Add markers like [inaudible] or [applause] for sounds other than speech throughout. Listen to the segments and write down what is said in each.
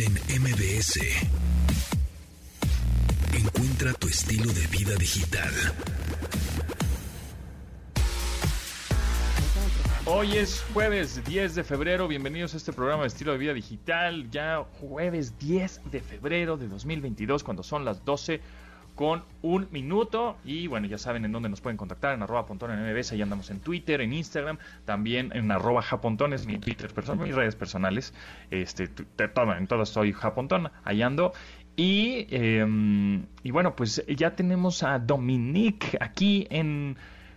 En MBS. Encuentra tu estilo de vida digital. Hoy es jueves 10 de febrero, bienvenidos a este programa de estilo de vida digital, ya jueves 10 de febrero de 2022 cuando son las 12 con un minuto y bueno ya saben en dónde nos pueden contactar en arroba pontón en MBS, ahí andamos en Twitter, en Instagram, también en arroba japontón es mi Twitter personal, mis redes personales, este, en todas soy japontón, ahí ando y, em, y bueno pues ya tenemos a Dominique aquí en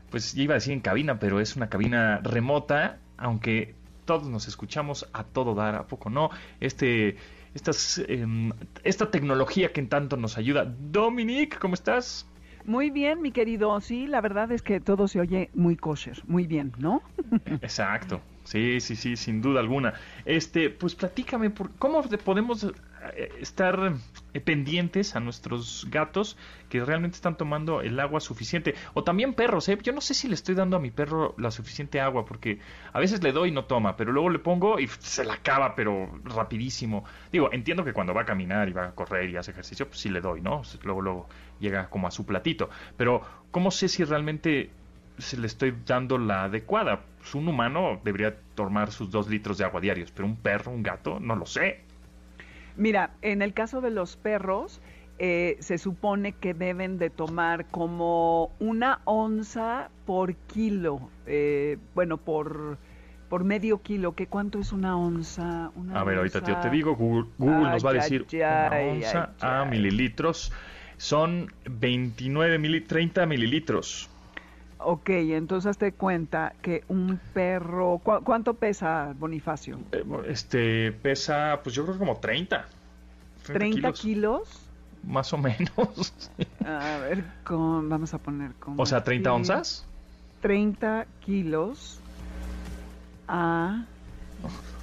pues ya iba a decir en cabina, pero es una cabina remota, aunque todos nos escuchamos a todo dar, ¿a poco no? Este, estas, em, esta tecnología que en tanto nos ayuda. Dominique, ¿cómo estás? Muy bien, mi querido. Sí, la verdad es que todo se oye muy kosher, muy bien, ¿no? [laughs] Exacto. Sí, sí, sí, sin duda alguna. Este, pues platícame, por, ¿cómo podemos estar eh, pendientes a nuestros gatos que realmente están tomando el agua suficiente. O también perros, ¿eh? Yo no sé si le estoy dando a mi perro la suficiente agua porque a veces le doy y no toma, pero luego le pongo y se la acaba, pero rapidísimo. Digo, entiendo que cuando va a caminar y va a correr y hace ejercicio, pues sí le doy, ¿no? Luego, luego llega como a su platito. Pero, ¿cómo sé si realmente se le estoy dando la adecuada? Pues un humano debería tomar sus dos litros de agua diarios, pero un perro, un gato, no lo sé. Mira, en el caso de los perros, eh, se supone que deben de tomar como una onza por kilo, eh, bueno, por, por medio kilo, ¿qué cuánto es una onza? a ver, ahorita te digo, Google, nos va a decir una onza a mililitros, son 29 mil, 30 mililitros. Ok, entonces hazte cuenta que un perro, ¿cuánto pesa Bonifacio? Eh, este pesa, pues yo creo como 30. 30, kilos. Más o menos. [laughs] a ver, vamos a poner como... O sea, 30 onzas. 30 kilos a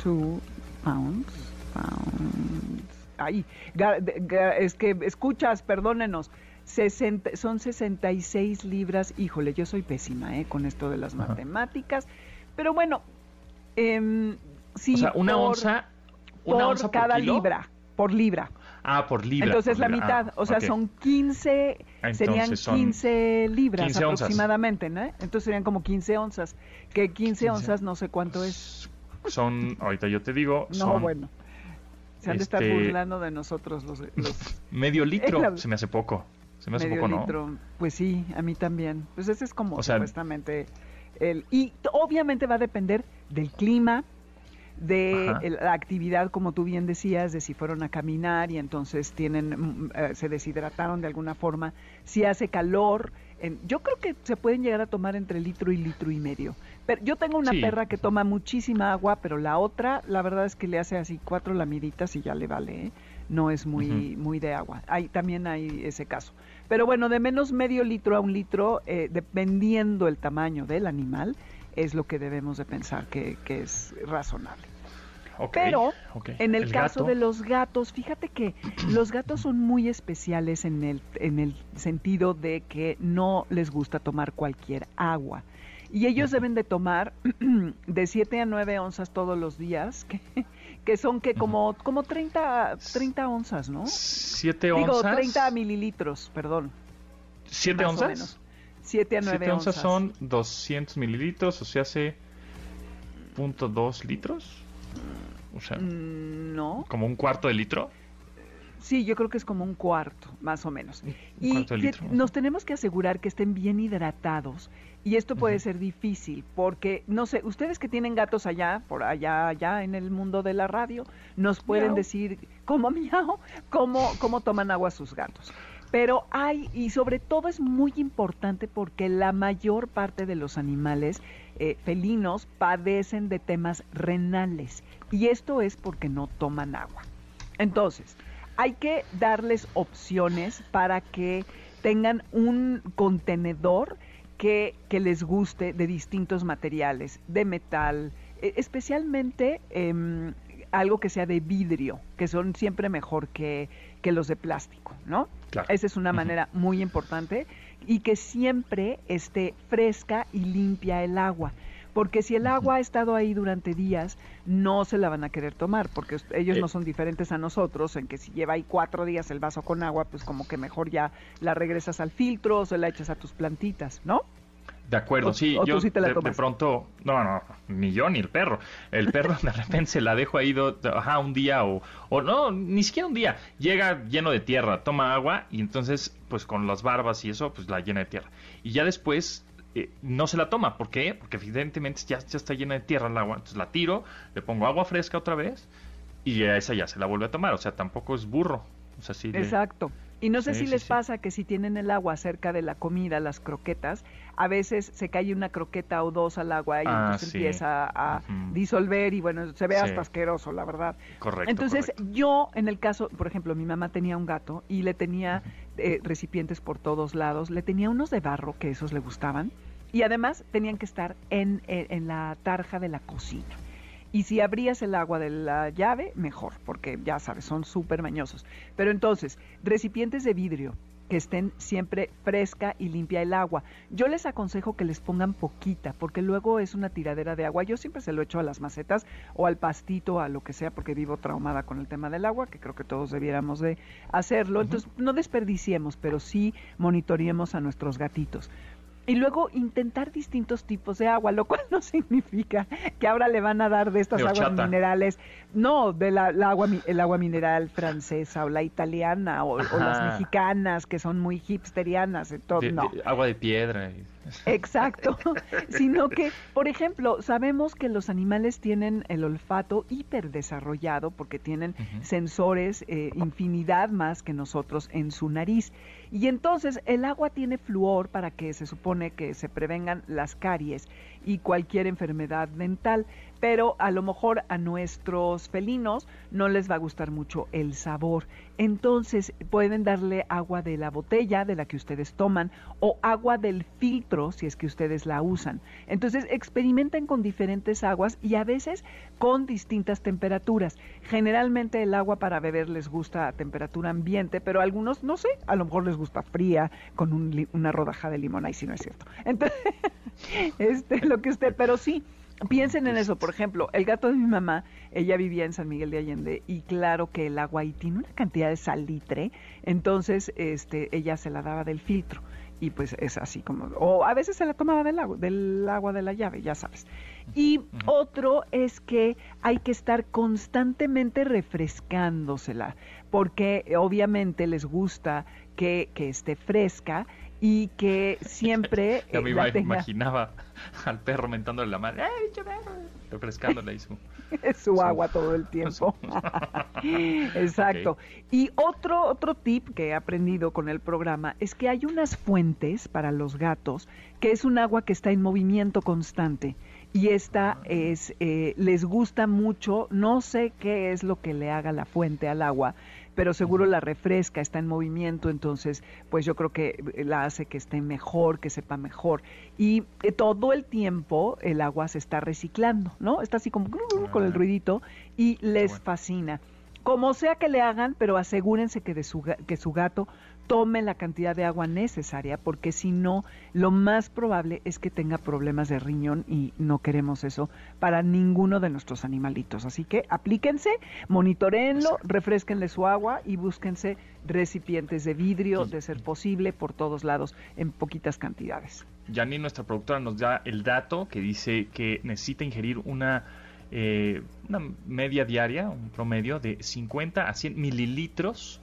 2 pounds. pounds. Ay, es que escuchas, perdónenos son 66 libras. Híjole, yo soy pésima ¿eh? con esto de las matemáticas. Pero bueno, eh, sí. O sea, una onza. Una por onza cada libra. Por libra. Ah, por libra. Entonces la mitad, ah, o sea, son 15, serían 15 libras aproximadamente, ¿no? Entonces serían como 15 onzas, que 15, onzas no sé cuánto es. Son, ahorita yo te digo, no, bueno. Se han de estar este, burlando de nosotros los... [laughs] medio litro, [laughs] se me hace poco. Se me hace poco, ¿no? Pues sí, a mí también. Pues ese es como supuestamente el... Y obviamente va a depender del clima, de la actividad, como tú bien decías, de si fueron a caminar y entonces tienen, mm, eh, se deshidrataron de alguna forma, si hace calor. En, yo creo que se pueden llegar a tomar entre litro y litro y medio. Pero yo tengo una perra que toma muchísima agua, pero la otra, la verdad es que le hace así cuatro lamiditas y ya le vale, ¿eh? no es muy, muy de agua. Hay, también hay ese caso. Pero bueno, de menos medio litro a un litro, eh, dependiendo el tamaño del animal, es lo que debemos de pensar que, es razonable. Pero en el, caso de los gatos, fíjate que [clears throat] los gatos son muy especiales en el, en el sentido de que no les gusta tomar cualquier agua. Y ellos deben de tomar [clears throat] de 7 a 9 onzas todos los días, que, que son que como, como 30, 30 onzas, ¿no? 7 onzas. Digo, 30 mililitros, perdón. ¿7 onzas? 7 a 9 7 onzas. son 200 mililitros, o sea, hace .2 litros. O sea, mm, no. ¿Como un cuarto de litro? Sí, yo creo que es como un cuarto, más o menos. y nos tenemos que asegurar que estén bien hidratados y esto puede ser difícil porque, no sé, ustedes que tienen gatos allá, por allá, allá en el mundo de la radio, nos pueden decir cómo [laughs] miau, cómo, cómo toman agua sus gatos. Pero hay, y sobre todo es muy importante porque la mayor parte de los animales eh, felinos padecen de temas renales. Y esto es porque no toman agua. Entonces, hay que darles opciones para que tengan un contenedor que, les guste de distintos materiales, de metal, e, especialmente em, algo que sea de vidrio, que son siempre mejor que, los de plástico, ¿no? Esa es una manera muy importante y que siempre esté fresca y limpia el agua. Porque si el agua ha estado ahí durante días, no se la van a querer tomar, porque ellos no son diferentes a nosotros, en que si lleva ahí cuatro días el vaso con agua, pues como que mejor ya la regresas al filtro o se la echas a tus plantitas, ¿no? De acuerdo, sí. yo de, pronto, no, no, ni yo ni el perro. El perro de repente se la dejo ahí ajá, un día o, o no, ni siquiera un día. Llega lleno de tierra, toma agua y entonces, pues con las barbas y eso, pues la llena de tierra. Y ya después eh, no se la toma. ¿Por qué? Porque evidentemente ya, ya está llena de tierra el agua. Entonces la tiro, le pongo agua fresca otra vez y a esa ya se la vuelve a tomar. O sea, tampoco es burro. O sea, sí Exacto. Y no sé si les pasa que si tienen el agua cerca de la comida, las croquetas, a veces se cae una croqueta o dos al agua y ah, entonces empieza a disolver y bueno, se ve hasta asqueroso, la verdad. Correcto. Entonces yo, en el caso, por ejemplo, mi mamá tenía un gato y le tenía eh, recipientes por todos lados, le tenía unos de barro que esos le gustaban y además tenían que estar en, en la tarja de la cocina. Y si abrías el agua de la llave, mejor, porque ya sabes, son súper mañosos. Pero entonces, recipientes de vidrio que estén siempre fresca y limpia el agua. Yo les aconsejo que les pongan poquita, porque luego es una tiradera de agua. Yo siempre se lo echo a las macetas o al pastito, a lo que sea, porque vivo traumada con el tema del agua, que creo que todos debiéramos de hacerlo. Entonces, no desperdiciemos, pero sí monitoreemos a nuestros gatitos y luego intentar distintos tipos de agua, lo cual [laughs] no significa que ahora le van a dar de estas aguas minerales, no, de la, agua el agua mineral francesa o la italiana o, las mexicanas que son muy hipsterianas, todo, no. agua de piedra. Exacto, [laughs] sino que, por ejemplo, sabemos que los animales tienen el olfato hiperdesarrollado porque tienen sensores eh, infinidad más que nosotros en su nariz. Y entonces el agua tiene flúor para que se supone que se prevengan las caries y cualquier enfermedad dental, pero a lo mejor a nuestros felinos no les va a gustar mucho el sabor. Entonces pueden darle agua de la botella de la que ustedes toman o agua del filtro si es que ustedes la usan. Entonces experimenten con diferentes aguas y a veces con distintas temperaturas. Generalmente el agua para beber les gusta a temperatura ambiente, pero a algunos no sé, a lo mejor les gusta fría con una rodaja de limón, ahí si no es cierto. Entonces, [laughs] este, lo que usted, pero sí, piensen en eso. Por ejemplo, el gato de mi mamá, ella vivía en San Miguel de Allende y claro que el agua ahí tiene una cantidad de salitre, entonces este, ella se la daba del filtro y pues es así como, o a veces se la tomaba del agua, del agua de la llave, ya sabes. Y otro es que hay que estar constantemente refrescándosela, porque obviamente les gusta que, que esté fresca y que siempre [laughs] Yo me imaginaba al perro mentándole la madre, ¡eh, perro! Refrescándole [laughs] su, su agua todo el tiempo. [laughs] Exacto. Y otro, otro tip que he aprendido con el programa es que hay unas fuentes para los gatos que es un agua que está en movimiento constante y esta ah. es eh, les gusta mucho no sé qué es lo que le haga la fuente al agua pero seguro la refresca, está en movimiento, entonces pues yo creo que eh, la hace que esté mejor, que sepa mejor. Y eh, todo el tiempo el agua se está reciclando, ¿no? Está así como con el ruidito y les fascina. Como sea que le hagan, pero asegúrense que, de su, que su gato tome la cantidad de agua necesaria, porque si no, lo más probable es que tenga problemas de riñón y no queremos eso para ninguno de nuestros animalitos. Así que aplíquense, monitoreenlo, refresquenle su agua y búsquense recipientes de vidrio, de ser posible, por todos lados, en poquitas cantidades. Yani, nuestra productora, nos da el dato que dice que necesita ingerir una eh, una media diaria, un promedio de 50 a 100 mililitros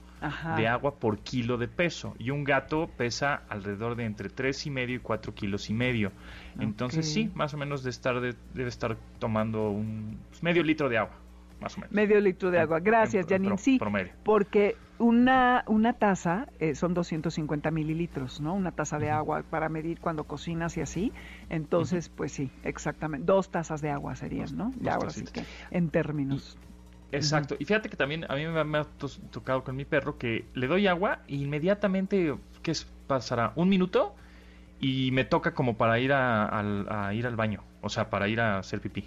de agua por kilo de peso. Y un gato pesa alrededor de entre tres y medio y 4 kilos y medio. Entonces sí, más o menos de estar debe estar tomando un pues, medio litro de agua. Más o menos. Medio litro de agua. Gracias, Janine. Sí, porque una, una taza eh, son 250 mililitros, ¿no? Una taza de agua para medir cuando cocinas y así. Entonces, pues sí, exactamente. Dos tazas de agua serían, ¿no? Ya ahora sí que, en términos. Exacto. Y fíjate que también a mí me, ha tocado con mi perro que le doy agua e inmediatamente, ¿qué es? pasará? ¿Un minuto? Y me toca como para ir a, ir al baño. O sea, para ir a hacer pipí.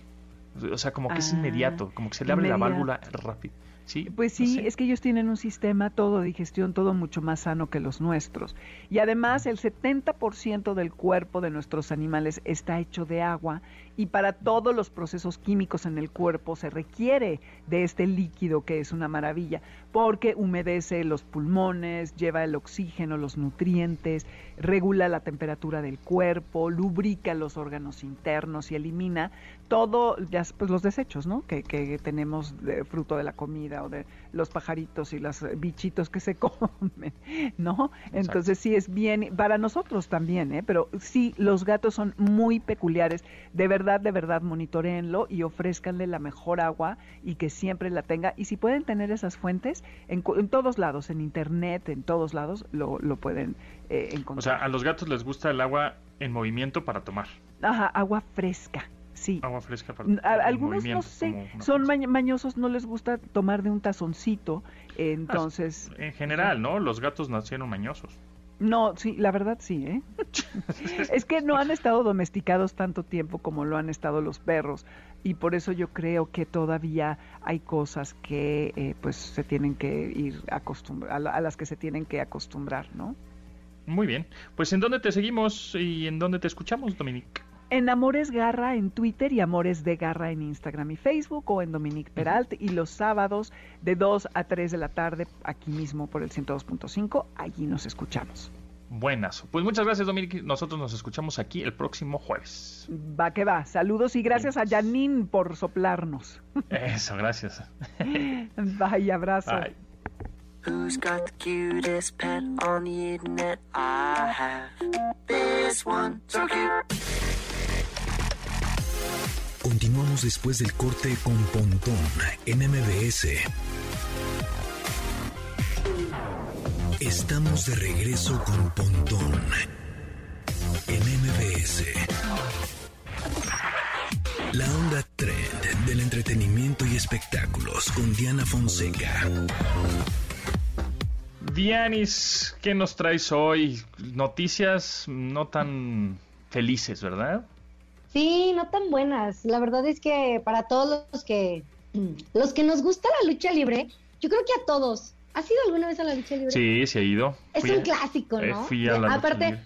O sea, como que es ah, inmediato, como que se le abre la válvula rápido. Sí, pues sí, es que ellos tienen un sistema todo de digestión, todo mucho más sano que los nuestros. Y además el 70% del cuerpo de nuestros animales está hecho de agua y para todos los procesos químicos en el cuerpo se requiere de este líquido que es una maravilla, porque humedece los pulmones, lleva el oxígeno, los nutrientes, regula la temperatura del cuerpo, lubrica los órganos internos y elimina todo, ya, pues los desechos, ¿no? Que, que tenemos de fruto de la comida o de los pajaritos y los bichitos que se [laughs] comen, ¿no? Entonces sí es bien, para nosotros también, ¿eh? Pero sí, los gatos son muy peculiares, de verdad de verdad, monitoreenlo y ofrézcanle la mejor agua y que siempre la tenga. Y si pueden tener esas fuentes, en, todos lados, en internet, en todos lados, lo, pueden eh, encontrar. O sea, a los gatos les gusta el agua en movimiento para tomar. Ajá, agua fresca. Sí. Agua fresca para Algunos no sé, son mañosos, no les gusta tomar de un tazoncito, entonces... En general, ¿no? Los gatos nacieron mañosos. No, sí, la verdad sí, ¿eh? [laughs] es que no han estado domesticados tanto tiempo como lo han estado los perros y por eso yo creo que todavía hay cosas que eh, pues se tienen que ir acostumbrar, a, las que se tienen que acostumbrar, ¿no? Muy bien, pues ¿en dónde te seguimos y en dónde te escuchamos, Dominique? En Amores Garra en Twitter y Amores de Garra en Instagram y Facebook o en Dominique Peralt y los sábados de 2 a 3 de la tarde aquí mismo por el 102.5, allí nos escuchamos. Buenas. Pues muchas gracias, Dominique. Nosotros nos escuchamos aquí el próximo jueves. Va que va. Saludos y gracias a Janine por soplarnos. Eso, gracias. [laughs] Bye, abrazo. Bye. Who's got the cutest pet on the internet? I have this one, so cute. Continuamos después del corte con Pontón en MBS. Estamos de regreso con Pontón en MBS. La onda trend del entretenimiento y espectáculos con Diana Fonseca. Dianis, ¿qué nos traes hoy? Noticias no tan felices, ¿verdad? Sí, no tan buenas. La verdad es que para todos los que [clears throat] los que nos gusta la lucha libre, yo creo que a todos. ¿Has ido alguna vez a la lucha libre? Sí, sí he ido. Es un clásico, eh, ¿no? fui a la Aparte,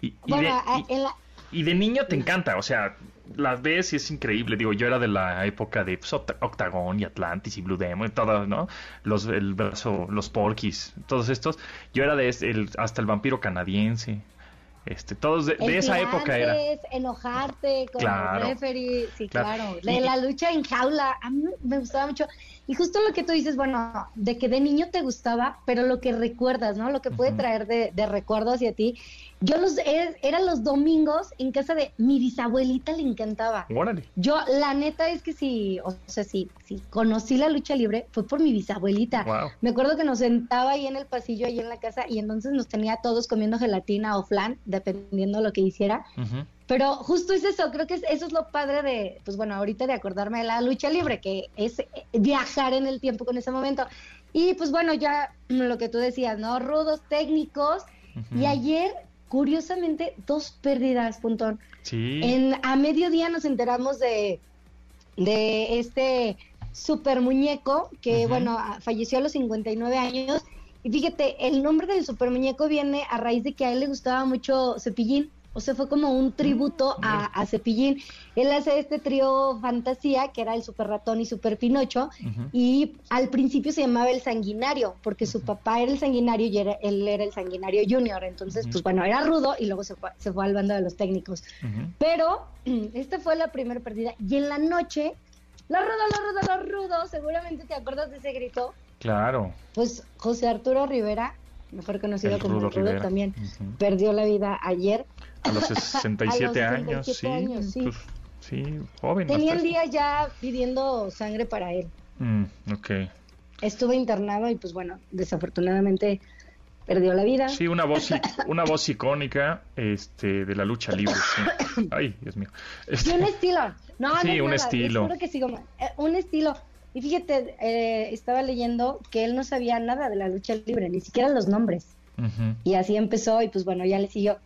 y, bueno, de, y, de niño te encanta, o sea, las ves y es increíble. Digo, yo era de la época de pues, Octagon y Atlantis y Blue Demon y todo, ¿no? Los, el brazo, los Porkies, todos estos. Yo era de el, hasta el vampiro canadiense. Este, todos de, esa época era. Enojarte con el referee, sí, claro. De la lucha en jaula, a mí me gustaba mucho. Y justo lo que tú dices, bueno, de que de niño te gustaba, pero lo que recuerdas, ¿no? Lo que puede traer de, de recuerdo hacia ti. Yo los eran los domingos en casa de mi bisabuelita le encantaba. Yo la neta es que si, o sea, si, si conocí la lucha libre fue por mi bisabuelita. Me acuerdo que nos sentaba ahí en el pasillo ahí en la casa y entonces nos tenía todos comiendo gelatina o flan, dependiendo lo que hiciera. Pero justo es eso, creo que eso es lo padre de, pues bueno, ahorita de acordarme de la lucha libre, que es eh, viajar en el tiempo con ese momento. Y pues bueno, ya lo que tú decías, ¿no? Rudos técnicos. Y ayer curiosamente, dos pérdidas, Puntón. Sí. En, a mediodía nos enteramos de, de este super muñeco que, bueno, falleció a los 59 años. Y fíjate, el nombre del super muñeco viene a raíz de que a él le gustaba mucho Cepillín. O sea, fue como un tributo a, Cepillín. Él hace este trío fantasía, que era el Super Ratón y Super Pinocho, y al principio se llamaba el Sanguinario, porque su papá era el Sanguinario y él era el Sanguinario Junior. Entonces, pues bueno, era rudo y luego se fue, se fue al bando de los técnicos. Pero [clears throat] esta fue la primera pérdida. Y en la noche, la rudo, la rudo, la rudo, seguramente te acuerdas de ese grito. Claro. Pues José Arturo Rivera mejor conocido como Rudo, también perdió la vida ayer. A los [laughs] 67, años, sí. Pues, sí. joven. Tenían días ya pidiendo sangre para él. Mm, ok. Estuvo internado y pues bueno, desafortunadamente perdió la vida. Sí, una voz, [laughs] una voz icónica este, de la lucha libre. [coughs] Ay, Dios mío. Este... un estilo. No, sí, no, un estilo. Que sí, eh, un estilo. Y fíjate, eh, estaba leyendo que él no sabía nada de la lucha libre, ni siquiera los nombres. Y así empezó y pues bueno, ya le siguió.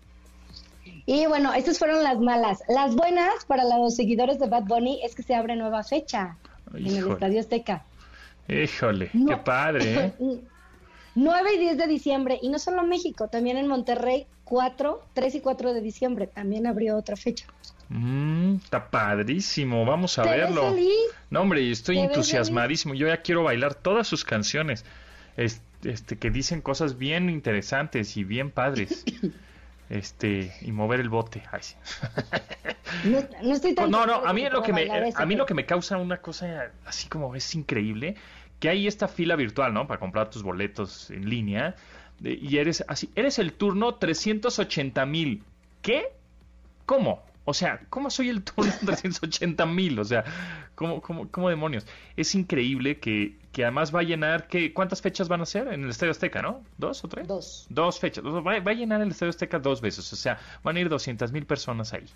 Y bueno, estas fueron las malas. Las buenas para los seguidores de Bad Bunny es que se abre nueva fecha en el Estadio Azteca. Híjole, qué padre. ¿eh? [laughs] 9 y 10 de diciembre, y no solo México, también en Monterrey, 4, 3 y 4 de diciembre, también abrió otra fecha. Mm, está padrísimo, vamos a verlo. No, hombre, estoy entusiasmadísimo. Yo ya quiero bailar todas sus canciones, este, que dicen cosas bien interesantes y bien padres. [coughs] este y mover el bote. [laughs] No, estoy tan no, no, a mí lo que me a mí lo que me causa una cosa así como es increíble que hay esta fila virtual, ¿no? Para comprar tus boletos en línea. y eres así, eres el turno 380 mil. ¿Qué? ¿Cómo? O sea, ¿cómo soy el turno [laughs] 380 mil? O sea, ¿cómo, cómo, cómo demonios? Es increíble que, que además va a llenar, que, ¿cuántas fechas van a ser en el Estadio Azteca, no? ¿Dos o tres? Dos. Dos fechas. Va, va a llenar el Estadio Azteca dos veces. O sea, van a ir 200 mil personas ahí.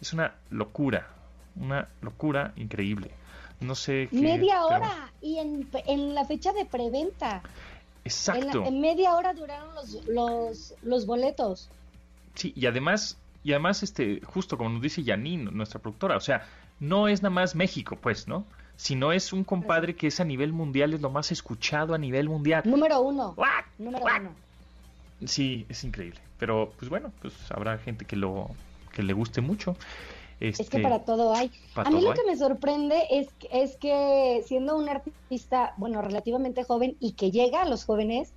Es una locura, una locura increíble. No sé qué. Media hora y en, en la fecha de preventa. Exacto. En, media hora duraron los, los, los boletos. Sí, y además, y además, este, justo como nos dice Janine, nuestra productora, o sea, no es nada más México, pues, ¿no? Sino es un compadre que es a nivel mundial, es lo más escuchado a nivel mundial. Número uno. Número uno. Sí, es increíble. Pero, pues bueno, pues habrá gente que lo que le guste mucho es que este, para todo hay. a mí lo que me sorprende es, es que siendo un artista, bueno, relativamente joven y que llega a los jóvenes,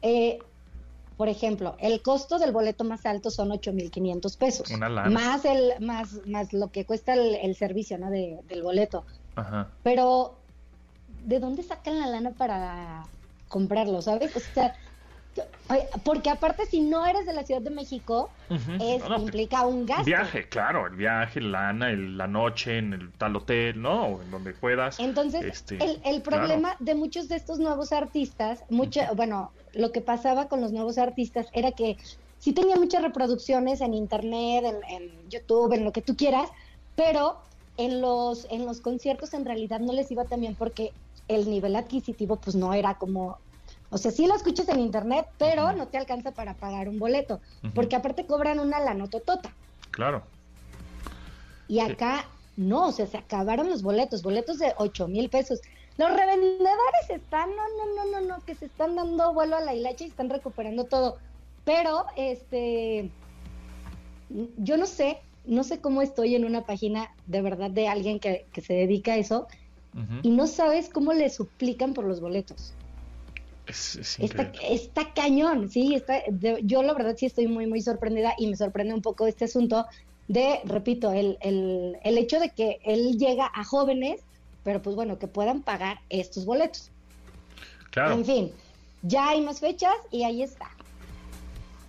eh, por ejemplo, el costo del boleto más alto son 8.500 pesos. Más, el, más, más lo que cuesta el, servicio ¿no? De, del boleto. Pero, ¿de dónde sacan la lana para comprarlo, sabes? O sea, porque aparte, si no eres de la Ciudad de México, es, implica un gasto. Viaje, claro, el viaje, lana, el, la noche en el tal hotel, ¿no? en donde puedas. Entonces, este, el, problema de muchos de estos nuevos artistas, mucho, bueno, lo que pasaba con los nuevos artistas era que sí tenía muchas reproducciones en internet, en, en YouTube, en lo que tú quieras, pero en los, en los conciertos en realidad no les iba tan bien porque el nivel adquisitivo pues no era como o sea, sí lo escuchas en internet, pero no te alcanza para pagar un boleto, porque aparte cobran una lanototota. Claro. Y acá no, o sea, se acabaron los boletos, boletos de 8 mil pesos. Los revendedores están, no, no, no, no, no, que se están dando vuelo a la hilacha y están recuperando todo. Pero, este, yo no sé, no sé cómo estoy en una página de verdad de alguien que, que se dedica a eso y no sabes cómo le suplican por los boletos. Está, cañón, sí, está, yo la verdad sí estoy muy, muy sorprendida y me sorprende un poco este asunto de, repito, el, el, el hecho de que él llega a jóvenes, pero pues bueno, que puedan pagar estos boletos. Claro. En fin, ya hay más fechas y ahí está.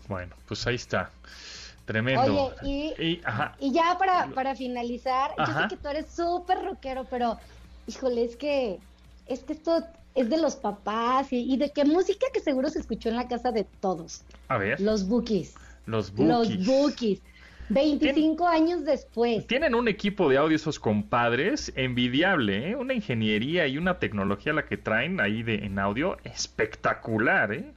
Bueno, pues ahí está. Tremendo. Oye, y, y, ya para, para finalizar, yo sé que tú eres súper rockero, pero híjole, es que, es que esto es de los papás y, de qué música que seguro se escuchó en la casa de todos. A ver. Los Bookies. Los Bookies. Los Bookies. 25 años después. Tienen un equipo de audio esos compadres envidiable, ¿eh? una ingeniería y una tecnología la que traen ahí de, en audio espectacular, ¿eh?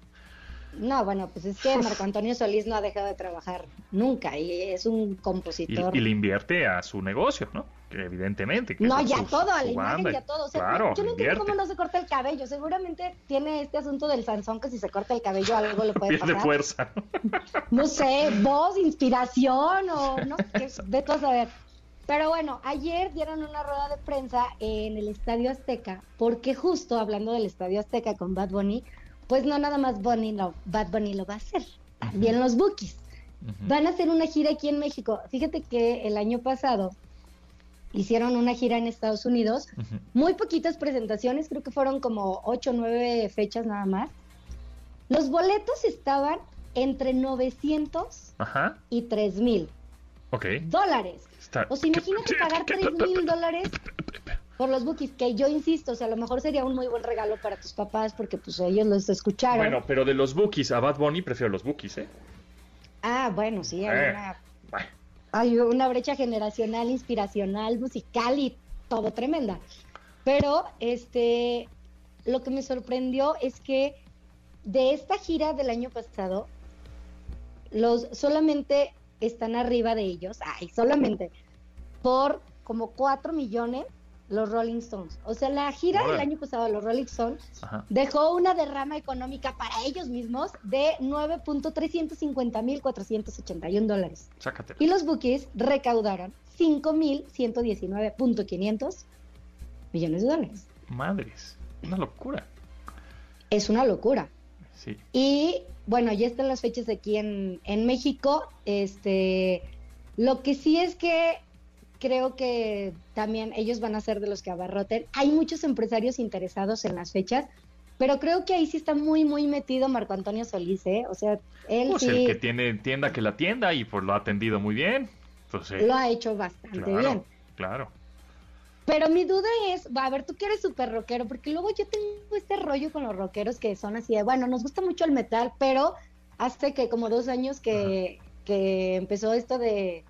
No, bueno, pues es que Marco Antonio Solís no ha dejado de trabajar nunca y es un compositor. Y, le invierte a su negocio, ¿no? Evidentemente. no, ya todo, a la imagen, ya todo. claro, yo no entiendo cómo no se corta el cabello. Seguramente tiene este asunto del Sansón que si se corta el cabello algo le [laughs] puede Pierde fuerza. [laughs] No sé, voz, inspiración o [laughs] no sé, de todo saber. Pero bueno, ayer dieron una rueda de prensa en el Estadio Azteca, porque justo hablando del Estadio Azteca con Bad Bunny, pues no nada más Bunny, no, Bad Bunny lo va a hacer, también los Bookies. Van a hacer una gira aquí en México. Fíjate que el año pasado hicieron una gira en Estados Unidos, muy poquitas presentaciones, creo que fueron como ocho o nueve fechas nada más. Los boletos estaban entre 900 y 3 mil dólares. O sea, imagínate pagar 3 mil dólares por los bookies, que yo insisto, o sea, a lo mejor sería un muy buen regalo para tus papás porque pues ellos los escucharon. Bueno, pero de los bookies a Bad Bunny prefiero los bookies, ¿eh? Ah, bueno, sí, hay, eh, una, hay una brecha generacional, inspiracional, musical y todo tremenda. Pero, este, lo que me sorprendió es que de esta gira del año pasado, los solamente están arriba de ellos, ay, solamente por como 4 millones los Rolling Stones. O sea, la gira del año pasado de los Rolling Stones dejó una derrama económica para ellos mismos de 9.350.481 dólares. Y los Bookies recaudaron 5.119.500 millones de dólares. Madres, una locura. Es una locura. Sí. Y bueno, ya están las fechas aquí en, en México. Este, lo que sí es que creo que también ellos van a ser de los que abarroten. Hay muchos empresarios interesados en las fechas, pero creo que ahí sí está muy, muy metido Marco Antonio Solís, ¿eh? O sea, él pues sí... el que tiene tienda que la tienda y pues lo ha atendido muy bien. Pues, Lo ha hecho bastante bien. Claro. Pero mi duda es, va a ver, tú que eres súper rockero, porque luego yo tengo este rollo con los rockeros que son así de, bueno, nos gusta mucho el metal, pero hace que como dos años que, que empezó esto de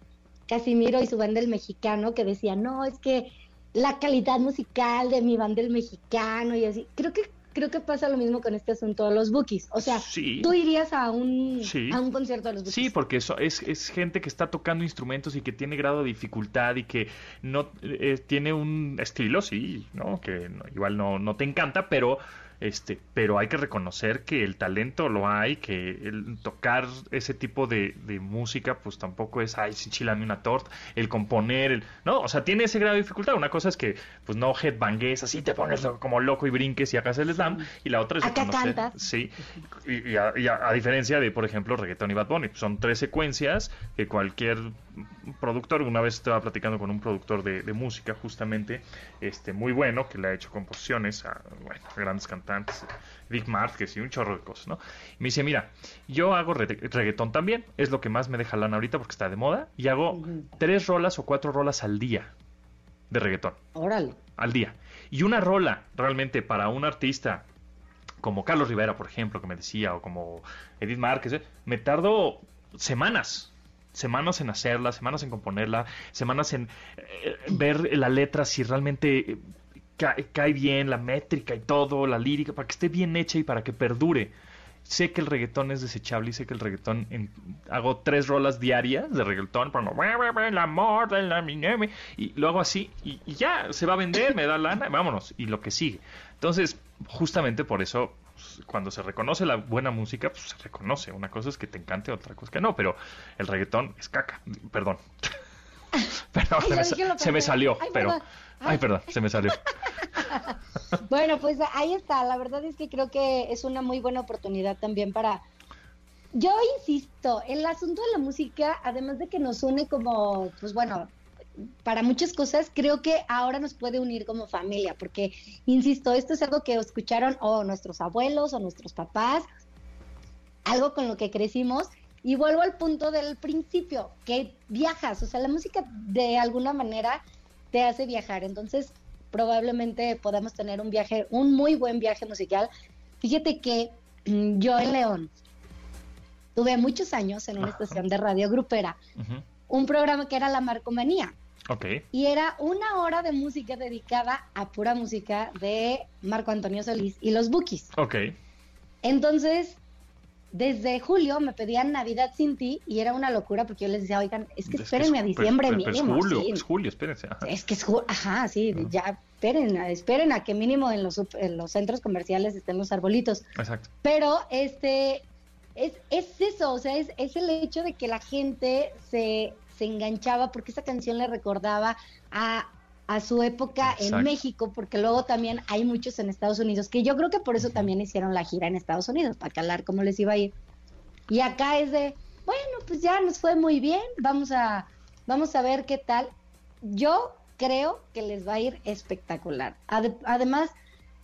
Casimiro y su banda El Mexicano, que decía, no, es que la calidad musical de mi banda El Mexicano y así. Creo que creo que pasa lo mismo con este asunto de los bookies. O sea, tú irías a un, a un concierto de los bookies. Sí, porque eso es, es gente que está tocando instrumentos y que tiene grado de dificultad y que no eh, tiene un estilo, sí, ¿no? Que igual no, no te encanta, pero este, pero hay que reconocer que el talento lo hay, que el tocar ese tipo de, música, pues tampoco es, ay, sin chilame una torta, el componer, el, no, o sea, tiene ese grado de dificultad. Una cosa es que, pues no headbangues, así te pones como loco y brinques y hagas el slam, y la otra es Acá cantas. sí, y, a, diferencia de, por ejemplo, reggaeton y Bad Bunny, son tres secuencias que cualquier productor, una vez estaba platicando con un productor de, de música justamente, este, muy bueno, que le ha hecho composiciones a, bueno, grandes cantantes antes, Big Márquez y un chorro de cosas, ¿no? Y me dice, mira, yo hago reggaetón también, es lo que más me deja lana ahorita porque está de moda, y hago tres rolas o cuatro rolas al día de reggaetón. Órale. Al día. Y una rola realmente para un artista como Carlos Rivera, por ejemplo, que me decía, o como Edith Márquez, ¿eh? me tardo semanas, semanas en hacerla, semanas en componerla, semanas en eh, ver la letra si realmente cae, bien la métrica y todo, la lírica, para que esté bien hecha y para que perdure. Sé que el reggaetón es desechable y sé que el reggaetón hago tres rolas diarias de reggaetón, el amor de la y lo hago así y, ya se va a vender, me da lana, vámonos y lo que sigue. Entonces, justamente por eso pues, cuando se reconoce la buena música, pues se reconoce. Una cosa es que te encante, otra cosa es que no, pero el reggaetón es caca. Perdón. [laughs] [laughs] Perdón, se, me, salió, pero... Ay, perdón, se me salió. [laughs] bueno, pues ahí está. La verdad es que creo que es una muy buena oportunidad también para... Yo insisto, el asunto de la música, además de que nos une como, pues bueno, para muchas cosas, creo que ahora nos puede unir como familia, porque, insisto, esto es algo que escucharon o nuestros abuelos o nuestros papás, algo con lo que crecimos. Y vuelvo al punto del principio, que viajas, o sea, la música de alguna manera te hace viajar. Entonces, probablemente podamos tener un viaje, un muy buen viaje musical. Fíjate que mm, yo en León tuve muchos años en una estación de radio grupera, un programa que era La Marcomanía. Okay. Y era una hora de música dedicada a pura música de Marco Antonio Solís y los Bookies. Ok. Entonces, desde julio me pedían Navidad sin ti y era una locura porque yo les decía, oigan, es que espérenme a diciembre mínimo. Es julio, es julio, espérense. Es que es julio, ajá, sí, ya esperen, esperen a que mínimo en los, en los centros comerciales estén los arbolitos. Exacto. Pero este, es, es eso, o sea, es, es el hecho de que la gente se, se enganchaba porque esa canción le recordaba a a su época en México, porque luego también hay muchos en Estados Unidos, que yo creo que por eso también hicieron la gira en Estados Unidos, para calar cómo les iba a ir. Y acá es de, bueno, pues ya nos fue muy bien, vamos a, vamos a ver qué tal. Yo creo que les va a ir espectacular. además,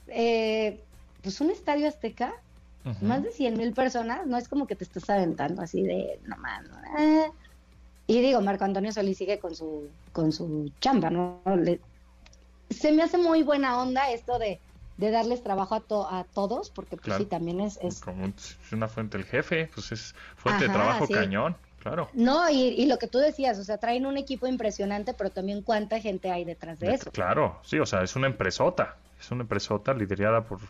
eh, pues un estadio azteca, más de 100 mil personas, no es como que te estás aventando así de, no más, eh, y digo, Marco Antonio Solís sigue con su, con su chamba, ¿no? se me hace muy buena onda esto de, de darles trabajo a, a todos, porque pues sí, también es... es... una fuente del jefe, pues es fuente de trabajo cañón, claro. No, y, y, lo que tú decías, o sea, traen un equipo impresionante, pero también cuánta gente hay detrás de, eso. Claro, sí, o sea, es una empresota, es una empresota liderada por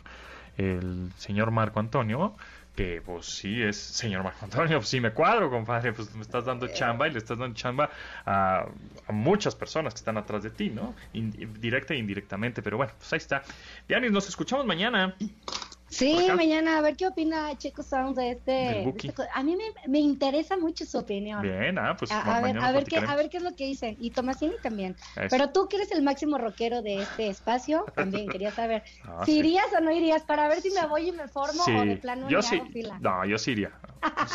el señor Marco Antonio, que pues sí es señor Marco Antonio, pues sí me cuadro, compadre, pues me estás dando chamba y le estás dando chamba a, muchas personas que están atrás de ti, ¿no? directa e indirectamente, pero bueno, pues ahí está. Dianis, nos escuchamos mañana. Sí, mañana a ver qué opina Checo Sound de este. este a mí me, interesa mucho su opinión. Bien, ah, pues a, ver, a ver qué, a ver qué es lo que dicen y Tomasini también. Pero tú que eres el máximo rockero de este espacio, [laughs] también quería saber ah, si irías o no irías para ver si me voy y me formo o de plano yo sí. No, yo sí iría.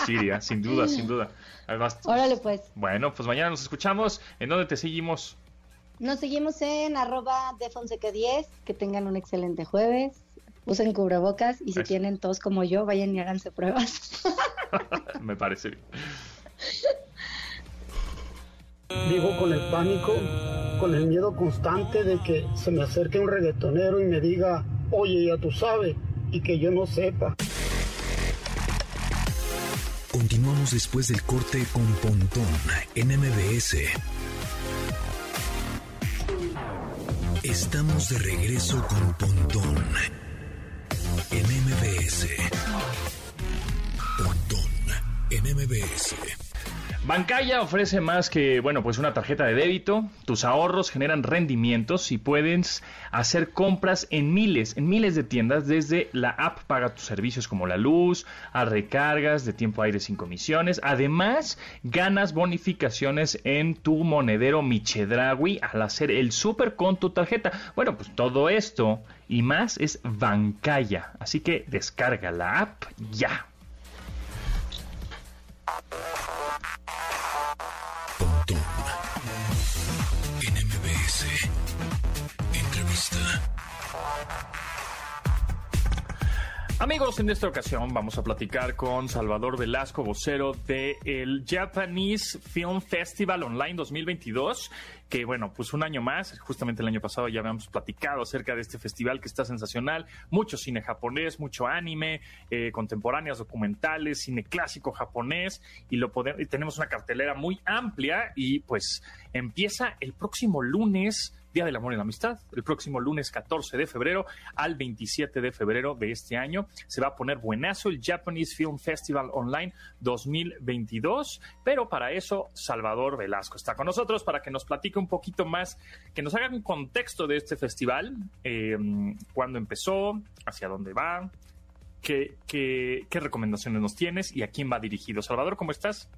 Sí iría, sin duda, sin duda. Además, Órale pues. Bueno, pues mañana nos escuchamos. ¿En dónde te seguimos? Nos seguimos en arroba de Fonseca 10. Que tengan un excelente jueves usen cubrebocas y si tienen tos como yo, vayan y háganse pruebas. [laughs] Me parece bien. Vivo con el pánico, con el miedo constante de que se me acerque un reggaetonero y me diga, oye, ya tú sabes, y que yo no sepa. Continuamos después del corte con Pontón en MBS. Estamos de regreso con Pontón MBS. MBS. Bancaya ofrece más que, bueno, pues una tarjeta de débito. Tus ahorros generan rendimientos y puedes hacer compras en miles, en miles de tiendas desde la app Paga tus servicios como la luz, a recargas de tiempo aire sin comisiones. Además, ganas bonificaciones en tu monedero Michedragui al hacer el super con tu tarjeta. Bueno, pues todo esto y más es Bancaya. Así que descarga la app ya. Amigos, en esta ocasión vamos a platicar con Salvador Velasco, vocero del el Japanese Film Festival Online 2022, que bueno, pues un año más, justamente el año pasado ya habíamos platicado acerca de este festival que está sensacional, mucho cine japonés, mucho anime, eh, contemporáneas, documentales, cine clásico japonés, y lo podemos, y tenemos una cartelera muy amplia y pues empieza el próximo lunes Día del Amor y la Amistad, el próximo lunes 14 de febrero al 27 de febrero de este año. Se va a poner buenazo el Japanese Film Festival Online 2022, pero para eso Salvador Velasco está con nosotros para que nos platique un poquito más, que nos haga un contexto de este festival, eh, cuándo empezó, hacia dónde va, qué, qué, qué recomendaciones nos tienes y a quién va dirigido. Salvador, ¿cómo estás?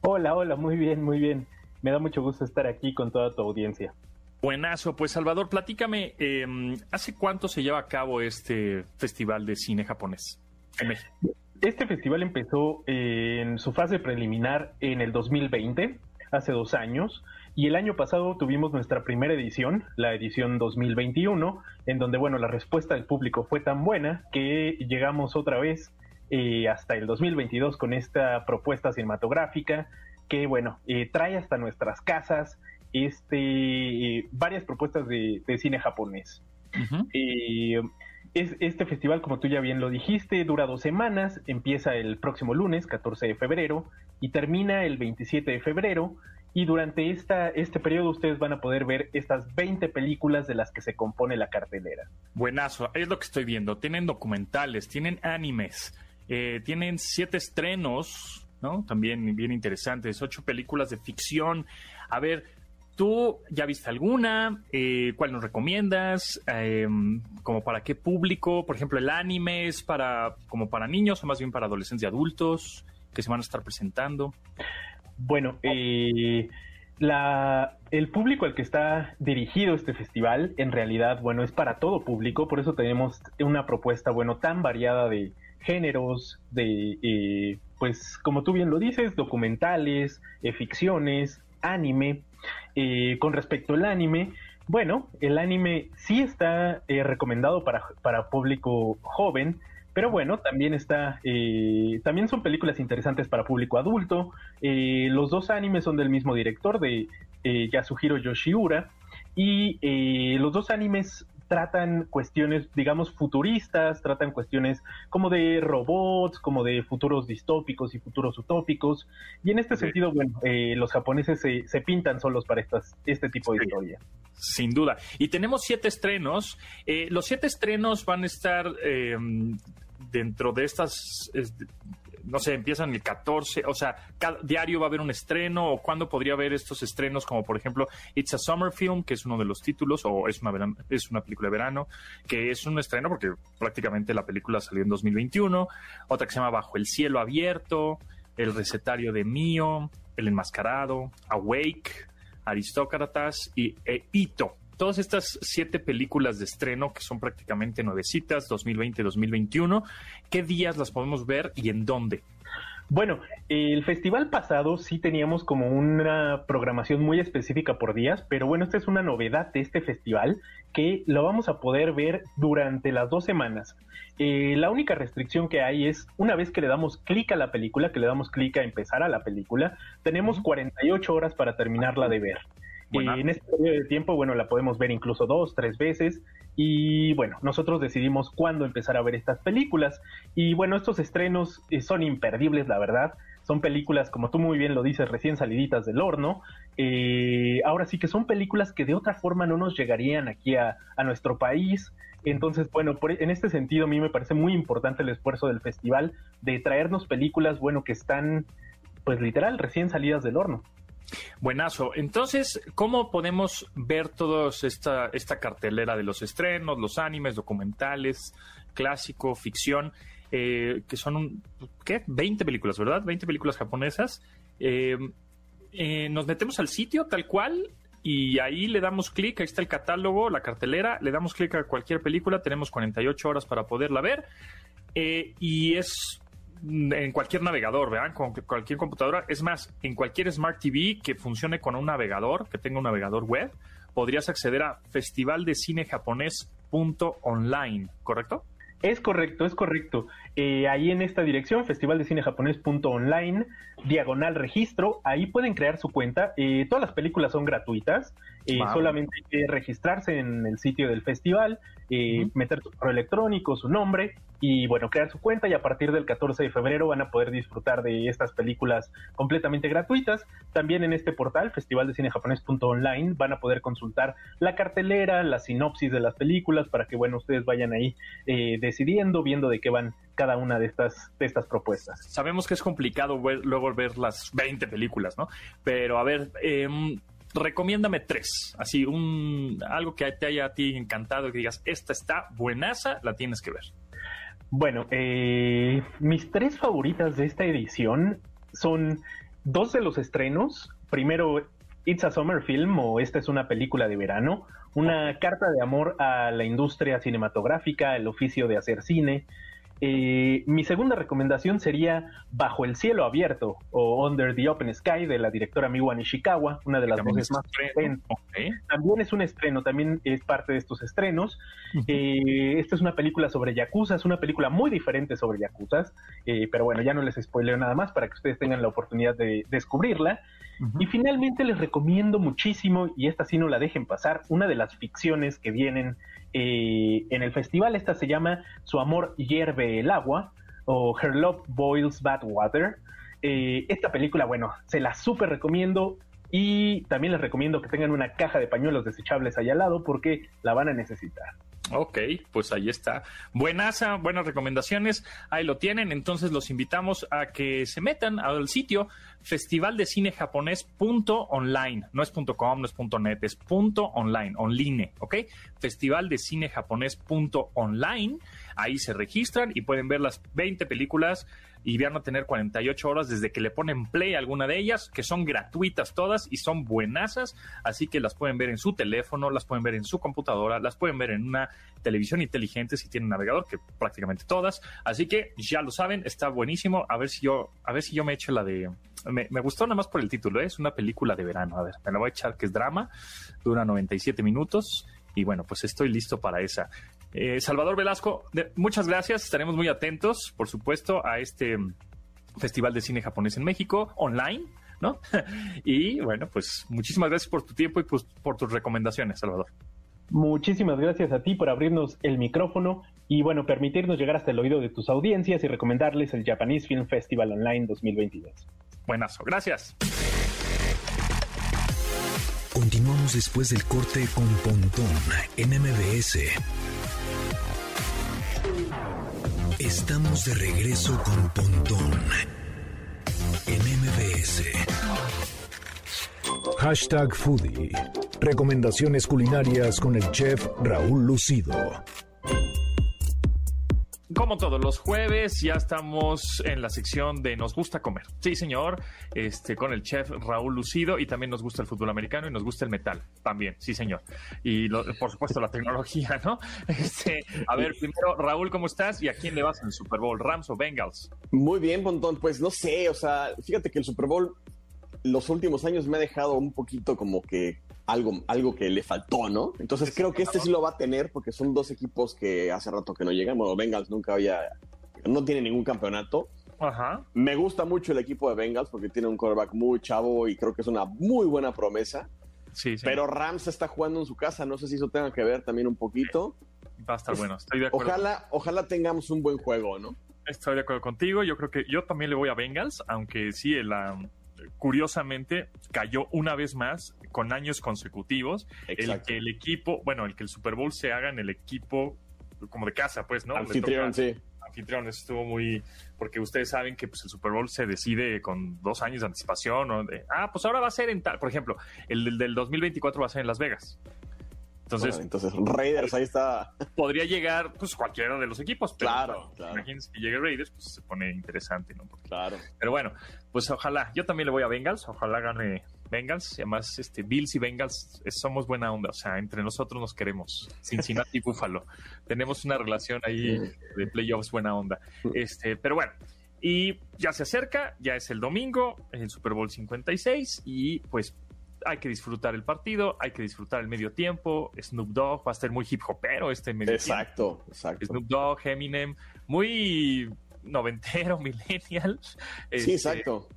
Hola, hola, muy bien, muy bien. Me da mucho gusto estar aquí con toda tu audiencia. Buenazo, pues Salvador, platícame, em, ¿hace cuánto se lleva a cabo este festival de cine japonés en México? Este festival empezó en su fase preliminar en el 2020, hace dos años, y el año pasado tuvimos nuestra primera edición, la edición 2021, en donde, bueno, la respuesta del público fue tan buena que llegamos otra vez eh, hasta el 2022 con esta propuesta cinematográfica que, bueno, eh, trae hasta nuestras casas este, varias propuestas de, cine japonés. es, este festival, como tú ya bien lo dijiste, dura dos semanas, empieza el próximo lunes, 14 de febrero, y termina el 27 de febrero. Y durante esta, este periodo ustedes van a poder ver estas 20 películas de las que se compone la cartelera. Buenazo, es lo que estoy viendo. Tienen documentales, tienen animes, eh, tienen siete estrenos, ¿no? También bien interesantes, ocho películas de ficción. A ver, ¿Tú ya viste alguna? Eh, ¿Cuál nos recomiendas? Em, ¿Como para qué público? Por ejemplo, ¿el anime es para, como para niños o más bien para adolescentes y adultos que se van a estar presentando? Bueno, eh, el público al que está dirigido este festival, en realidad, bueno, es para todo público, por eso tenemos una propuesta, bueno, tan variada de géneros, de, eh, pues, como tú bien lo dices, documentales, ficciones, anime, eh, con respecto al anime, bueno, el anime sí está eh, recomendado para, para, público joven, pero bueno, también está, eh, también son películas interesantes para público adulto. los dos animes son del mismo director, de Yasuhiro Yoshiura, y los dos animes tratan cuestiones, digamos, futuristas, tratan cuestiones como de robots, como de futuros distópicos y futuros utópicos. Y en este sentido, bueno, eh, los japoneses se, pintan solos para estas, este tipo de historia. Sin duda. Y tenemos siete estrenos. Eh, los siete estrenos van a estar eh, dentro de estas no sé, empiezan el 14, o sea, cada diario va a haber un estreno, o cuándo podría haber estos estrenos, como por ejemplo It's a Summer Film, que es uno de los títulos, o es una, es una película de verano, que es un estreno porque prácticamente la película salió en 2021, otra que se llama Bajo el Cielo Abierto, El Recetario de Mío, El Enmascarado, Awake, Aristócratas y e todas estas siete películas de estreno, que son prácticamente nuevecitas, 2020-2021, ¿qué días las podemos ver y en dónde? Bueno, el festival pasado sí teníamos como una programación muy específica por días, pero bueno, esta es una novedad de este festival que lo vamos a poder ver durante las dos semanas. Eh, la única restricción que hay es una vez que le damos clic a la película, que le damos clic a empezar a la película, tenemos 48 horas para terminarla de ver. Y en este periodo de tiempo, bueno, la podemos ver incluso dos, tres veces. Y bueno, nosotros decidimos cuándo empezar a ver estas películas. Y bueno, estos estrenos eh, son imperdibles, la verdad. Son películas, como tú muy bien lo dices, recién saliditas del horno. Eh, ahora sí que son películas que de otra forma no nos llegarían aquí a, nuestro país. Entonces, bueno, por, en este sentido a mí me parece muy importante el esfuerzo del festival de traernos películas, bueno, que están, pues literal, recién salidas del horno. Buenazo. Entonces, ¿cómo podemos ver toda esta, esta cartelera de los estrenos, los animes, documentales, clásico, ficción, eh, que son, ¿qué? 20 películas, ¿verdad? 20 películas japonesas. Eh, eh, nos metemos al sitio tal cual y ahí le damos clic, ahí está el catálogo, la cartelera, le damos clic a cualquier película, tenemos 48 horas para poderla ver. y es en cualquier navegador, vean, con cualquier computadora. Es más, en cualquier Smart TV que funcione con un navegador, que tenga un navegador web, podrías acceder a festivaldecinejaponés.online, ¿correcto? Es correcto, es correcto. Eh, ahí en esta dirección, festivaldecinejaponés.online, diagonal registro, ahí pueden crear su cuenta. Eh, todas las películas son gratuitas, eh, solamente hay que registrarse en el sitio del festival, meter su correo electrónico, su nombre y bueno, crear su cuenta y a partir del 14 de febrero van a poder disfrutar de estas películas completamente gratuitas. También en este portal, festivaldecinejaponés.online, van a poder consultar la cartelera, la sinopsis de las películas para que bueno, ustedes vayan ahí decidiendo, viendo de qué van cada una de estas, de estas propuestas. Sabemos que es complicado luego ver las 20 películas, ¿no? Pero a ver, eh, recomiéndame tres, así, un algo que te haya a ti encantado, que digas, esta está buenaza, la tienes que ver. Bueno, eh, mis tres favoritas de esta edición son dos de los estrenos. Primero, It's a Summer Film o Esta es una película de verano, una carta de amor a la industria cinematográfica, el oficio de hacer cine, eh, mi segunda recomendación sería Bajo el cielo abierto o Under the Open Sky de la directora Miwa Nishikawa, una de las voces más También es un estreno, también es parte de estos estrenos. Eh, esta es una película sobre Yakuza, es una película muy diferente sobre Yakuza, eh, pero bueno, ya no les spoileo nada más para que ustedes tengan la oportunidad de descubrirla. Y finalmente les recomiendo muchísimo, y esta sí no la dejen pasar, una de las ficciones que vienen eh, en el festival. Esta se llama Su amor hierve el agua o Her Love Boils Bad Water. Eh, esta película, bueno, se la súper recomiendo y también les recomiendo que tengan una caja de pañuelos desechables ahí al lado porque la van a necesitar. Ok, pues ahí está. Buenas, buenas recomendaciones. Ahí lo tienen. Entonces los invitamos a que se metan al sitio festivaldecinejaponés.online. No es .com, no es .net, es .online, online, ¿ok? Festivaldecinejaponés.online. Ahí se registran y pueden ver las 20 películas y van a tener 48 horas desde que le ponen play a alguna de ellas, que son gratuitas todas y son buenasas, así que las pueden ver en su teléfono, las pueden ver en su computadora, las pueden ver en una televisión inteligente si tienen navegador, que prácticamente todas, así que ya lo saben, está buenísimo, a ver si yo, a ver si yo me echo la de me, gustó nada más por el título, ¿eh? es una película de verano, a ver, me la voy a echar que es drama, dura 97 minutos y bueno, pues estoy listo para esa. Eh, Salvador Velasco, muchas gracias. Estaremos muy atentos, por supuesto, a este mm, Festival de Cine Japonés en México, online, ¿no? [laughs] y bueno, pues muchísimas gracias por tu tiempo y pues, por tus recomendaciones, Salvador. Muchísimas gracias a ti por abrirnos el micrófono y bueno, permitirnos llegar hasta el oído de tus audiencias y recomendarles el Japanese Film Festival Online 2022. Buenazo, gracias. Continuamos después del corte con Pontón en MBS. Estamos de regreso con Pontón en MBS. Hashtag Foodie. Recomendaciones culinarias con el chef Raúl Lucido. Como todos los jueves, ya estamos en la sección de Nos gusta comer. Sí, señor, este, con el chef Raúl Lucido y también nos gusta el fútbol americano y nos gusta el metal también, sí, señor. Y por supuesto la tecnología, ¿no? [laughs] Este, a ver, primero, Raúl, ¿cómo estás? ¿Y a quién le vas en el Super Bowl, Rams o Bengals? Muy bien, Pontón. Pues no sé, o sea, fíjate que el Super Bowl los últimos años me ha dejado un poquito como que algo, algo que le faltó, ¿no? Entonces creo que este sí lo va a tener porque son dos equipos que hace rato que no llegan. Bueno, Bengals nunca había, no tiene ningún campeonato. Ajá. Me gusta mucho el equipo de Bengals porque tiene un quarterback muy chavo y creo que es una muy buena promesa. Sí, sí. Pero Rams está jugando en su casa, no sé si eso tenga que ver también un poquito. Va a estar bueno, estoy de acuerdo. Ojalá, ojalá tengamos un buen juego, ¿no? Estoy de acuerdo contigo. Yo creo que yo también le voy a Bengals, aunque sí, el, curiosamente cayó una vez más con años consecutivos el que el equipo, bueno, el que el Super Bowl se haga en el equipo como de casa, pues, ¿no? Anfitrión, sí. Anfitrión, eso estuvo muy, porque ustedes saben que pues, el Super Bowl se decide con dos años de anticipación, o de, ah, pues ahora va a ser en tal, por ejemplo, el del 2024 va a ser en Las Vegas. Entonces, entonces Raiders ahí está. Podría llegar pues cualquiera de los equipos, pero claro, imagínense que llegue Raiders, pues se pone interesante, ¿no? claro. Pero bueno, pues ojalá, yo también le voy a Bengals, ojalá gane Bengals, y además este Bills y Bengals somos buena onda, o sea, entre nosotros nos queremos, Cincinnati y [laughs] Buffalo. Tenemos una relación ahí de playoffs buena onda. Este, pero bueno, y ya se acerca, ya es el domingo, el Super Bowl 56 y pues hay que disfrutar el partido, hay que disfrutar el medio tiempo. Snoop Dogg va a ser muy hip hopero este medio exacto, tiempo. Exacto, Snoop Dogg, Eminem, muy noventero, [laughs] millennial. Sí, este, exacto.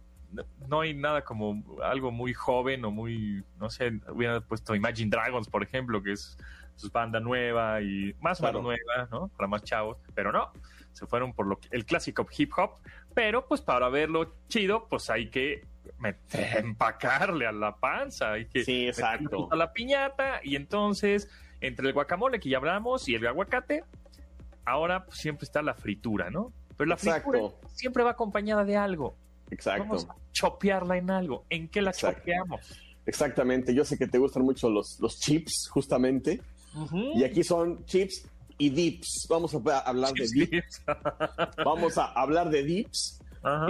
No, hay nada como algo muy joven o muy, no sé, hubiera puesto Imagine Dragons, por ejemplo, que es su banda nueva y más o menos nueva, ¿no? Para más chavos, pero no, se fueron por lo que, el clásico hip hop, pero pues para verlo chido, pues hay que [laughs] empacarle a la panza, hay que sí, exacto. a la piñata y entonces entre el guacamole que ya hablamos y el aguacate, ahora pues, siempre está la fritura, ¿no? Pero la fritura siempre va acompañada de algo. Exacto. Vamos a chopearla en algo. ¿En qué la chopeamos? Exactamente. Yo sé que te gustan mucho los, los chips, justamente. Y aquí son chips y dips. Vamos a hablar de dips. [laughs] Vamos a hablar de dips.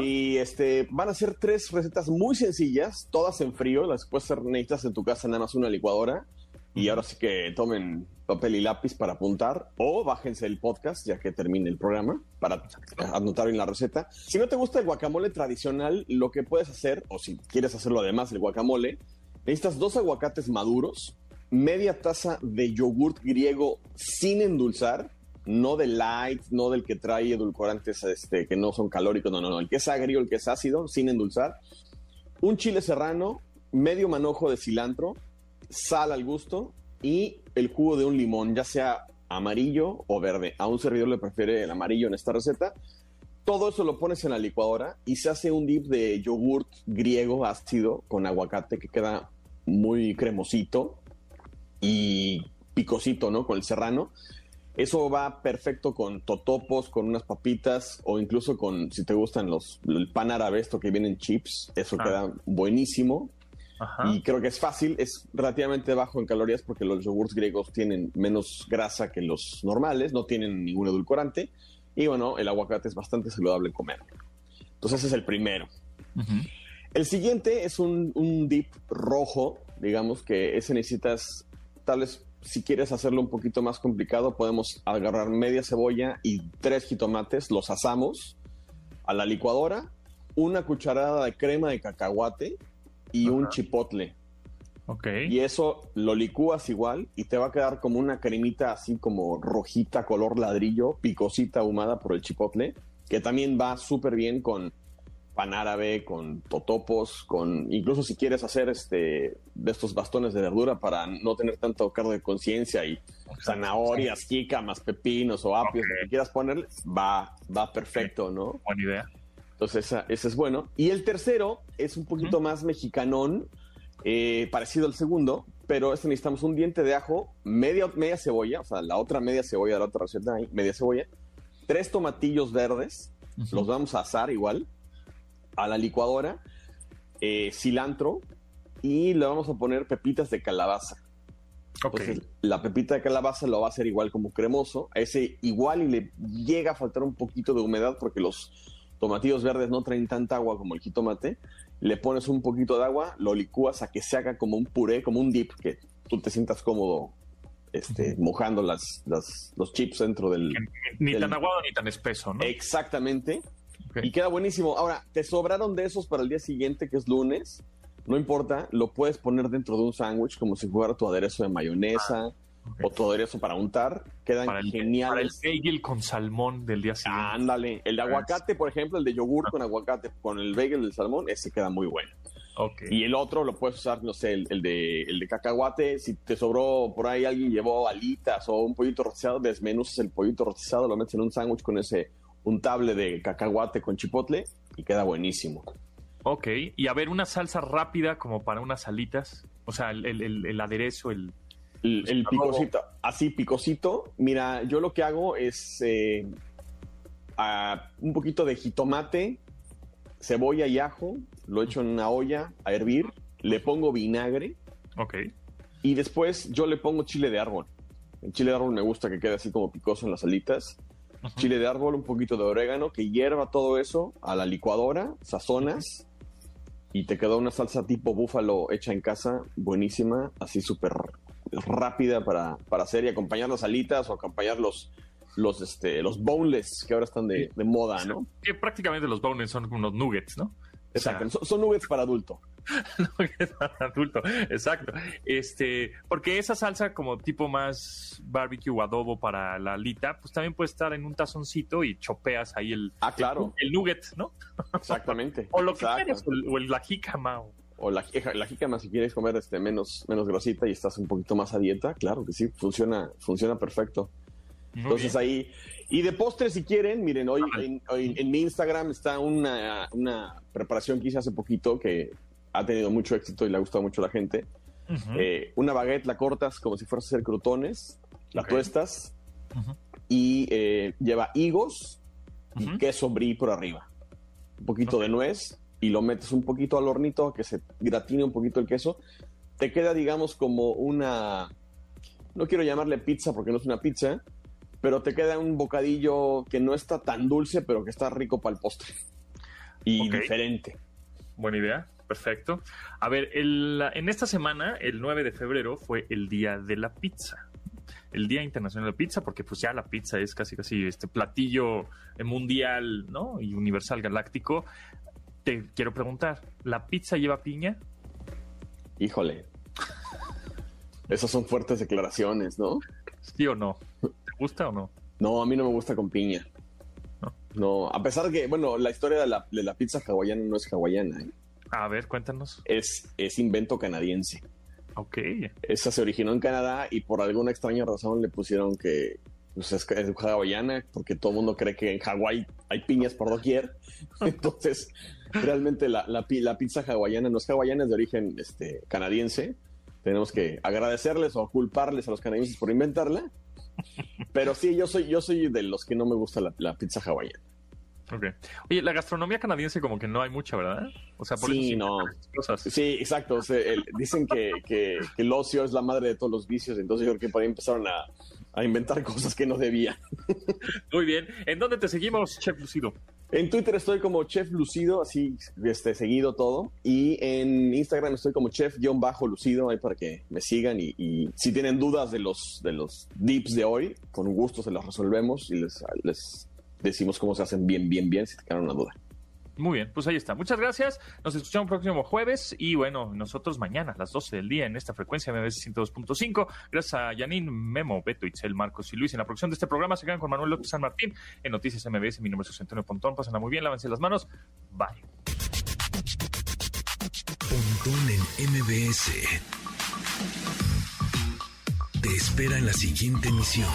Y este van a ser tres recetas muy sencillas, todas en frío, las puedes hacer necesitas en tu casa nada más una licuadora. Y ahora sí que tomen papel y lápiz para apuntar o bájense el podcast ya que termine el programa para anotar bien la receta. Si no te gusta el guacamole tradicional, lo que puedes hacer, o si quieres hacerlo además el guacamole, necesitas dos aguacates maduros, media taza de yogurt griego sin endulzar, no del light, no del que trae edulcorantes este, que no son calóricos, no, no, no, el que es agrio, el que es ácido, sin endulzar, un chile serrano, medio manojo de cilantro, sal al gusto y el jugo de un limón, ya sea amarillo o verde. A un servidor le prefiere el amarillo en esta receta. Todo eso lo pones en la licuadora y se hace un dip de yogurt griego ácido con aguacate que queda muy cremosito y picosito, ¿no? Con el serrano. Eso va perfecto con totopos, con unas papitas o incluso con, si te gustan los, el pan árabe, esto que vienen chips, eso ah. queda buenísimo. Y creo que es fácil, es relativamente bajo en calorías porque los yogurts griegos tienen menos grasa que los normales, no tienen ningún edulcorante. Y bueno, el aguacate es bastante saludable comer. Entonces ese es el primero. El siguiente es un, un, dip rojo, digamos que ese necesitas tal vez si quieres hacerlo un poquito más complicado, podemos agarrar media cebolla y tres jitomates, los asamos a la licuadora, una cucharada de crema de cacahuate y un chipotle. Ok. Y eso lo licúas igual y te va a quedar como una cremita así como rojita, color ladrillo, picosita ahumada por el chipotle, que también va súper bien con pan árabe, con totopos, con incluso si quieres hacer este de estos bastones de verdura para no tener tanto cargo de conciencia y zanahorias, jícamas, pepinos o apios, lo que quieras ponerle, va, va perfecto, ¿no? Buena idea. Entonces, ese es bueno. Y el tercero es un poquito más mexicanón, eh, parecido al segundo, pero este necesitamos un diente de ajo, media, media cebolla, o sea, la otra media cebolla de la otra receta, ahí, media cebolla, tres tomatillos verdes, los vamos a asar igual, a la licuadora, eh, cilantro y le vamos a poner pepitas de calabaza. Entonces, la pepita de calabaza lo va a hacer igual como cremoso, a ese igual y le llega a faltar un poquito de humedad porque los tomatillos verdes no traen tanta agua como el jitomate, le pones un poquito de agua, lo licúas a que se haga como un puré, como un dip, que tú te sientas cómodo este, mojando las, los chips dentro del... Ni tan aguado ni tan espeso, ¿no? Exactamente. Y queda buenísimo. Ahora, te sobraron de esos para el día siguiente, que es lunes. No importa, lo puedes poner dentro de un sándwich como si fuera tu aderezo de mayonesa. Ah, o tu aderezo para untar, quedan geniales. Para el bagel con salmón del día siguiente. Ándale, el de aguacate, por ejemplo, el de yogur con aguacate, con el bagel del salmón, ese queda muy bueno. Okay. Y el otro lo puedes usar, no sé, el, de, el de cacahuate. Si te sobró por ahí, alguien llevó alitas o un pollito rostizado, desmenuzas el pollito rostizado, lo metes en un sándwich con ese untable de cacahuate con chipotle y queda buenísimo. Ok, y a ver, una salsa rápida como para unas alitas, o sea, el, el aderezo, el, el, picosito, así picosito. Mira, yo lo que hago es eh, un poquito de jitomate, cebolla y ajo, lo echo en una olla a hervir, le pongo vinagre. Ok. Y después yo le pongo chile de árbol. El chile de árbol me gusta que quede así como picoso en las alitas. Chile de árbol, un poquito de orégano, que hierva todo eso a la licuadora, sazonas y te queda una salsa tipo búfalo hecha en casa, buenísima, así súper rápida para, para hacer y acompañar las alitas o acompañar los, los, este, los boneless que ahora están de, moda, ¿no? Que prácticamente los boneless son unos nuggets, ¿no? Exacto, son, nuggets para adulto. [laughs] para adulto, exacto. Este, porque esa salsa como tipo más barbecue o adobo para la alita, pues también puede estar en un tazoncito y chopeas ahí el, ah, claro. el, nugget, ¿no? [laughs] Exactamente. o lo que quieras, o, el, la jícama o la, la jícama si quieres comer este menos, menos grosita y estás un poquito más a dieta, claro que sí, funciona, funciona perfecto. Entonces ahí, y de postre si quieren, miren, hoy en, mi Instagram está una, preparación que hice hace poquito que ha tenido mucho éxito y le ha gustado mucho a la gente. Eh, una baguette la cortas como si fueras a hacer crutones, la tuestas y eh, lleva higos y queso brie por arriba. Un poquito de nuez y lo metes un poquito al hornito, que se gratine un poquito el queso, te queda, digamos, como una, no quiero llamarle pizza porque no es una pizza, pero te queda un bocadillo que no está tan dulce, pero que está rico para el postre. Y diferente. Buena idea, perfecto. A ver, en esta semana, el 9 de febrero, fue el Día de la Pizza el Día Internacional de la Pizza, porque pues ya la pizza es casi casi este platillo mundial, ¿no? Y universal galáctico te quiero preguntar, ¿la pizza lleva piña? Híjole. Esas son fuertes declaraciones, ¿no? ¿Sí o no? ¿Te gusta o no? No, a mí no me gusta con piña. No, a pesar de que, bueno, la historia de la, pizza hawaiana no es hawaiana. ¿eh? A ver, cuéntanos. Es, es invento canadiense. Ok. Esa se originó en Canadá y por alguna extraña razón le pusieron que pues, es, es hawaiana, porque todo el mundo cree que en Hawái hay piñas por doquier. [laughs] Entonces, realmente la, la, pizza hawaiana no es hawaiana, es de origen este, canadiense. Tenemos que agradecerles o culparles a los canadienses por inventarla. Pero sí, yo soy, yo soy de los que no me gusta la, pizza hawaiana. Ok. Oye, la gastronomía canadiense como que no hay mucha, ¿verdad? O sea, por sí, no. Sí, exacto. dicen que, que, el ocio es la madre de todos los vicios, entonces yo creo que por ahí empezaron a, a inventar cosas que no debía. [laughs] Muy bien. ¿En dónde te seguimos, Chef Lucido? En Twitter estoy como Chef Lucido, así este, seguido todo. Y en Instagram estoy como Chef-Lucido, ahí para que me sigan. Y, si tienen dudas de los, de los dips de hoy, con gusto se los resolvemos y les, les decimos cómo se hacen bien, bien, bien, si te quedan una duda. Muy bien, pues ahí está. Muchas gracias. Nos escuchamos el próximo jueves y bueno, nosotros mañana a las 12 del día en esta frecuencia MBS 102.5. Gracias a Yanin, Memo, Beto, Itzel, Marcos y Luis en la producción de este programa. Se quedan con Manuel López San Martín en Noticias MBS. Mi nombre es José Antonio Pontón. Pásenla muy bien, lávense las manos. Bye. Pontón en MBS. Te espera en la siguiente emisión.